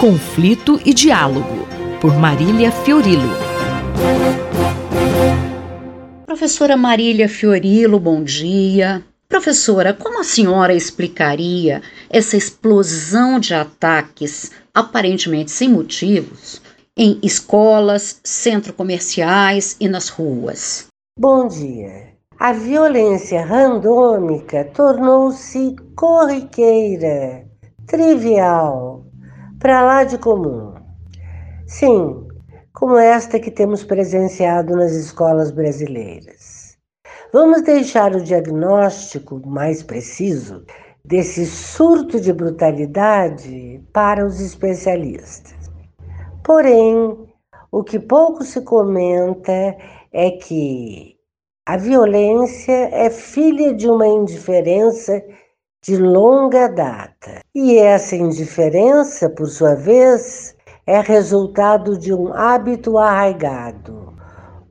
Conflito e Diálogo, por Marília Fiorilo. Professora Marília Fiorilo, bom dia. Professora, como a senhora explicaria essa explosão de ataques, aparentemente sem motivos, em escolas, centros comerciais e nas ruas? Bom dia. A violência randômica tornou-se corriqueira, trivial, para lá de comum. Sim, como esta que temos presenciado nas escolas brasileiras. Vamos deixar o diagnóstico mais preciso desse surto de brutalidade para os especialistas. Porém, o que pouco se comenta é que a violência é filha de uma indiferença de longa data. E essa indiferença, por sua vez, é resultado de um hábito arraigado,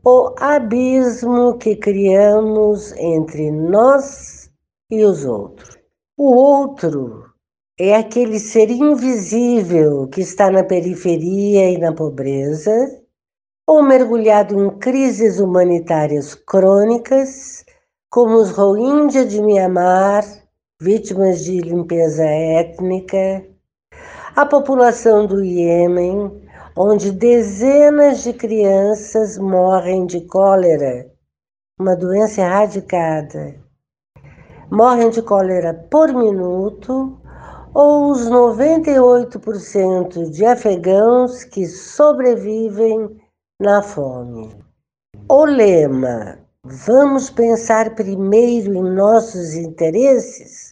o abismo que criamos entre nós e os outros. O outro é aquele ser invisível que está na periferia e na pobreza, ou mergulhado em crises humanitárias crônicas, como os Rohingya de Mianmar vítimas de limpeza étnica, a população do Iêmen, onde dezenas de crianças morrem de cólera, uma doença erradicada. Morrem de cólera por minuto, ou os 98% de afegãos que sobrevivem na fome. O lema Vamos pensar primeiro em nossos interesses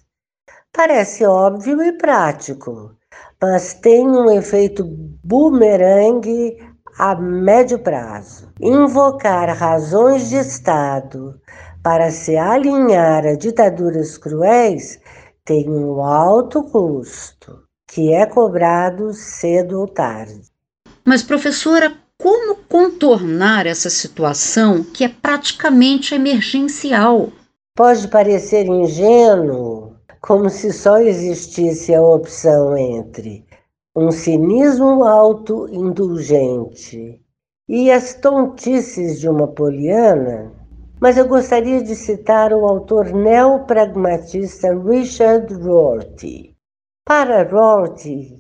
Parece óbvio e prático, mas tem um efeito bumerangue a médio prazo. Invocar razões de Estado para se alinhar a ditaduras cruéis tem um alto custo, que é cobrado cedo ou tarde. Mas, professora, como contornar essa situação que é praticamente emergencial? Pode parecer ingênuo, como se só existisse a opção entre um cinismo autoindulgente e as tontices de uma poliana, mas eu gostaria de citar o autor neopragmatista Richard Rorty. Para Rorty,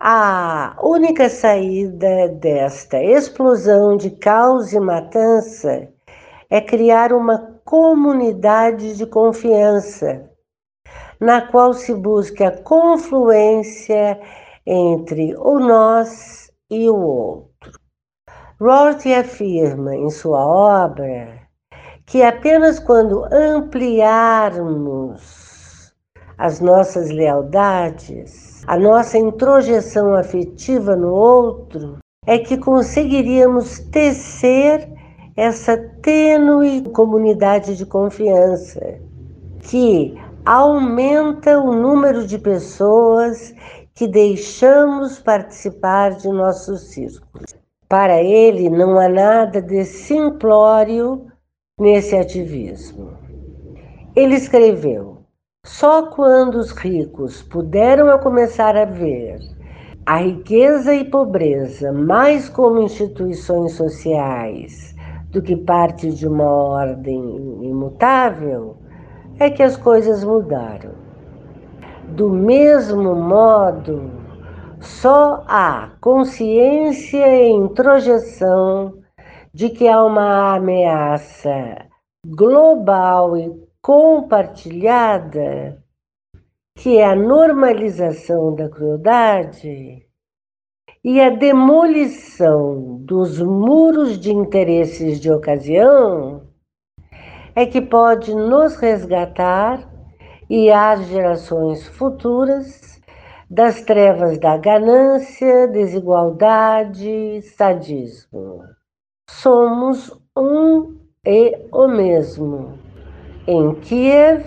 a única saída desta explosão de caos e matança é criar uma comunidade de confiança na qual se busca a confluência entre o nós e o outro. Rorty afirma em sua obra que apenas quando ampliarmos as nossas lealdades, a nossa introjeção afetiva no outro, é que conseguiríamos tecer essa tênue comunidade de confiança que aumenta o número de pessoas que deixamos participar de nossos círculos. Para ele, não há nada de simplório nesse ativismo. Ele escreveu: só quando os ricos puderam começar a ver a riqueza e pobreza mais como instituições sociais do que parte de uma ordem imutável, é que as coisas mudaram. Do mesmo modo, só há consciência e introjeção de que há uma ameaça global e compartilhada, que é a normalização da crueldade e a demolição dos muros de interesses de ocasião é que pode nos resgatar e às gerações futuras das trevas da ganância, desigualdade, sadismo. Somos um e o mesmo em Kiev,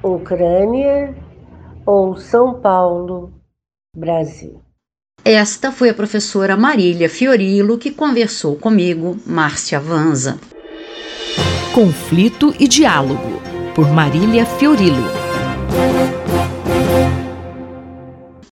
Ucrânia ou São Paulo, Brasil. Esta foi a professora Marília Fiorilo que conversou comigo, Márcia Vanza. Conflito e Diálogo, por Marília Fiorilo.